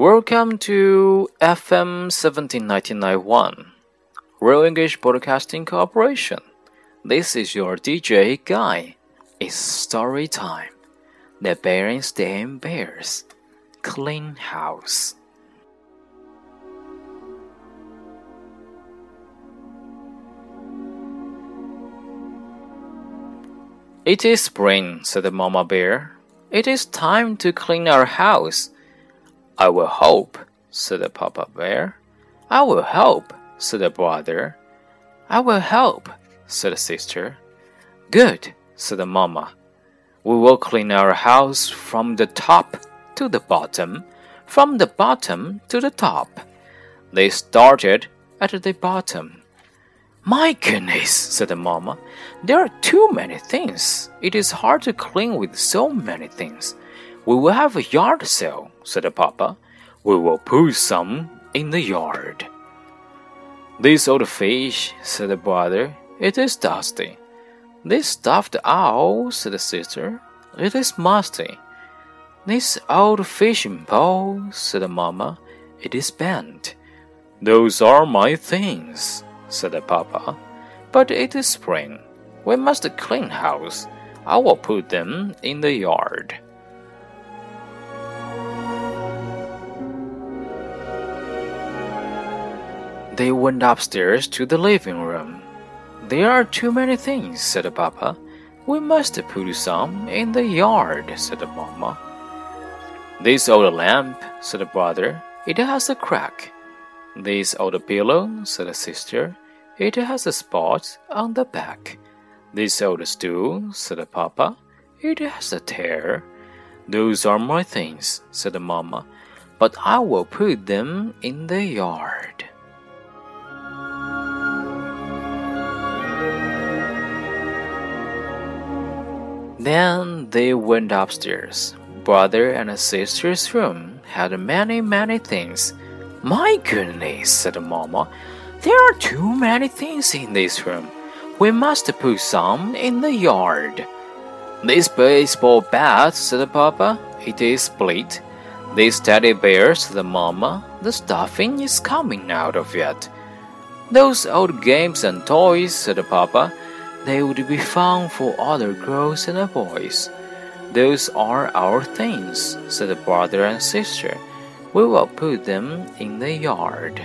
Welcome to FM 17991, Real English Broadcasting Corporation. This is your DJ Guy. It's story time. The Berenstain Bears Clean House. It is spring, said the Mama Bear. It is time to clean our house. I will help, said the Papa Bear. I will help, said the brother. I will help, said the sister. Good, said the Mamma. We will clean our house from the top to the bottom, from the bottom to the top. They started at the bottom. My goodness, said the Mamma. There are too many things. It is hard to clean with so many things. We will have a yard sale, said the papa. We will put some in the yard. This old fish, said the brother, it is dusty. This stuffed owl, said the sister, it is musty. This old fishing pole, said the mamma, it is bent. Those are my things, said the papa. But it is spring. We must clean house. I will put them in the yard. They went upstairs to the living room. There are too many things, said papa. We must put some in the yard, said the mamma. This old lamp, said the brother, it has a crack. This old pillow, said the sister, it has a spot on the back. This old stool, said the papa, it has a tear. Those are my things, said the mamma, but I will put them in the yard. Then they went upstairs. Brother and sister's room had many, many things. My goodness, said Mamma, there are too many things in this room. We must put some in the yard. This baseball bat, said Papa, it is split. This teddy bear, said Mamma, the stuffing is coming out of it. Those old games and toys, said the Papa, they would be fun for other girls and boys. Those are our things, said the brother and sister. We will put them in the yard.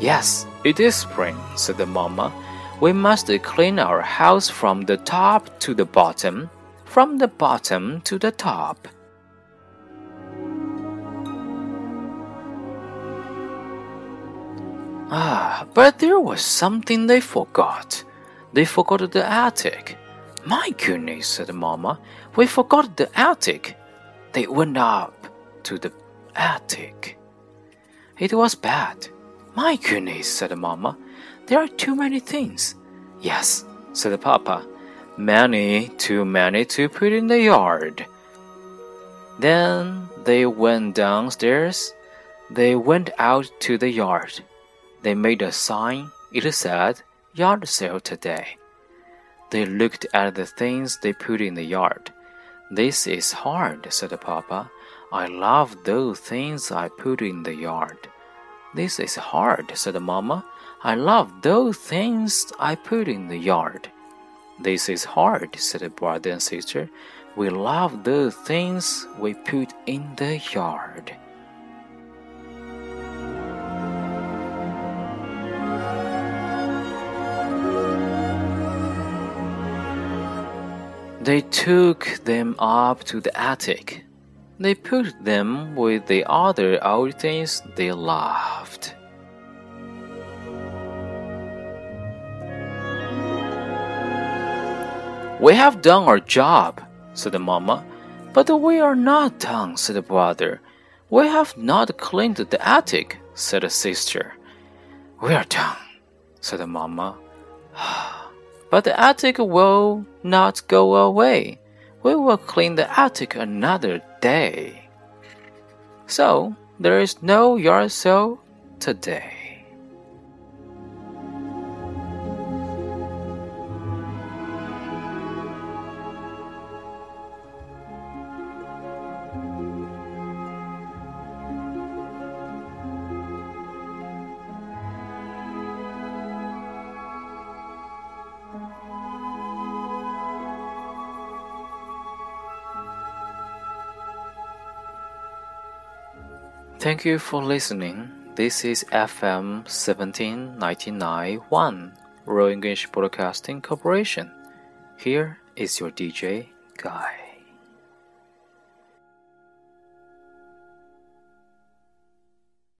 Yes, it is spring, said the mamma. We must clean our house from the top to the bottom, from the bottom to the top. Ah, but there was something they forgot. They forgot the attic. My goodness, said Mamma, we forgot the attic. They went up to the attic. It was bad. My goodness, said Mamma, there are too many things. Yes, said Papa, many, too many to put in the yard. Then they went downstairs. They went out to the yard. They made a sign. It said, yard sale today. They looked at the things they put in the yard. This is hard, said Papa. I love those things I put in the yard. This is hard, said Mamma. I love those things I put in the yard. This is hard, said the brother and sister. We love those things we put in the yard. They took them up to the attic. They put them with the other old things they loved. We have done our job, said the mamma. But we are not done, said the brother. We have not cleaned the attic, said the sister. We are done, said the mamma. But the attic will not go away. We will clean the attic another day. So, there is no yard sale today. Thank you for listening. This is FM 17991, Royal English Broadcasting Corporation. Here is your DJ, Guy.